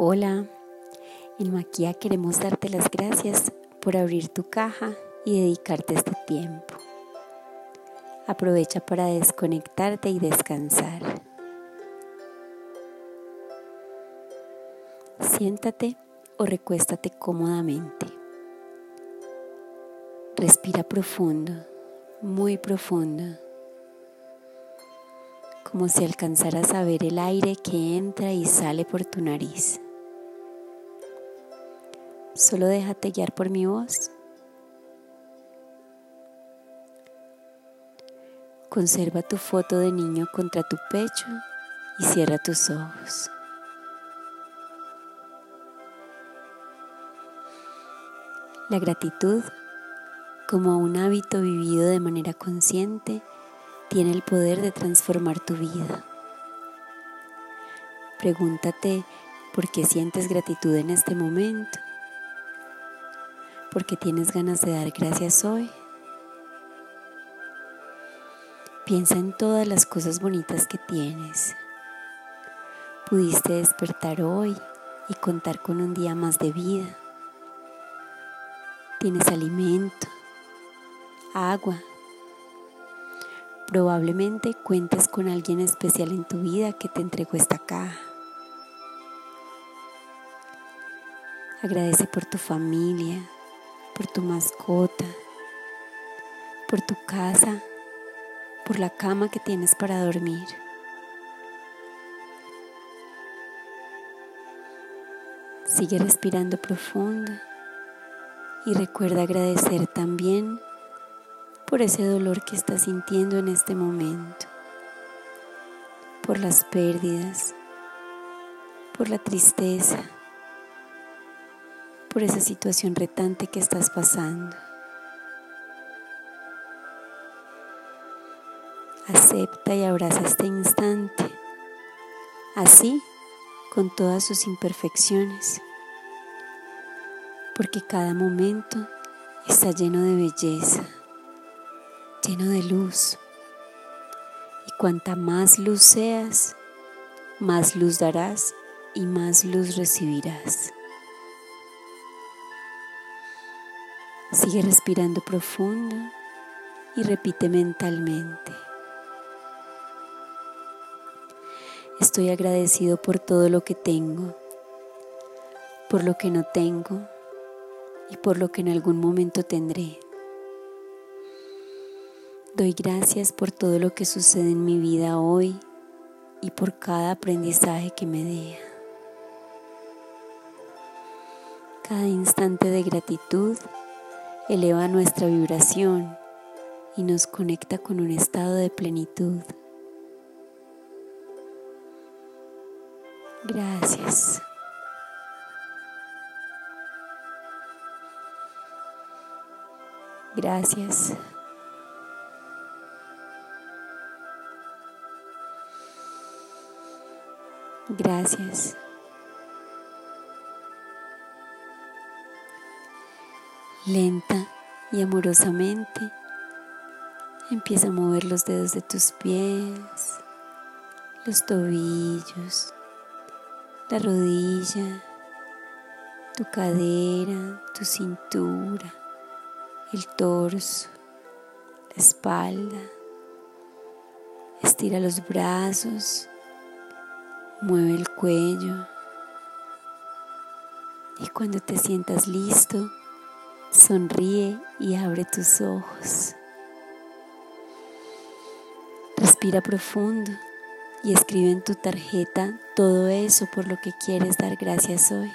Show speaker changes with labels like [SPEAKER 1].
[SPEAKER 1] Hola, en Maquia queremos darte las gracias por abrir tu caja y dedicarte este tiempo. Aprovecha para desconectarte y descansar. Siéntate o recuéstate cómodamente. Respira profundo, muy profundo, como si alcanzaras a ver el aire que entra y sale por tu nariz. Solo déjate guiar por mi voz. Conserva tu foto de niño contra tu pecho y cierra tus ojos. La gratitud, como un hábito vivido de manera consciente, tiene el poder de transformar tu vida. Pregúntate por qué sientes gratitud en este momento porque tienes ganas de dar gracias hoy. Piensa en todas las cosas bonitas que tienes. Pudiste despertar hoy y contar con un día más de vida. Tienes alimento, agua. Probablemente cuentes con alguien especial en tu vida que te entregó esta caja. Agradece por tu familia, por tu mascota, por tu casa, por la cama que tienes para dormir. Sigue respirando profundo y recuerda agradecer también por ese dolor que estás sintiendo en este momento, por las pérdidas, por la tristeza por esa situación retante que estás pasando. Acepta y abraza este instante, así con todas sus imperfecciones, porque cada momento está lleno de belleza, lleno de luz. Y cuanta más luz seas, más luz darás y más luz recibirás. Sigue respirando profundo y repite mentalmente. Estoy agradecido por todo lo que tengo, por lo que no tengo y por lo que en algún momento tendré. Doy gracias por todo lo que sucede en mi vida hoy y por cada aprendizaje que me dé. Cada instante de gratitud eleva nuestra vibración y nos conecta con un estado de plenitud. Gracias. Gracias. Gracias. Lenta y amorosamente empieza a mover los dedos de tus pies, los tobillos, la rodilla, tu cadera, tu cintura, el torso, la espalda. Estira los brazos, mueve el cuello y cuando te sientas listo, Sonríe y abre tus ojos. Respira profundo y escribe en tu tarjeta todo eso por lo que quieres dar gracias hoy.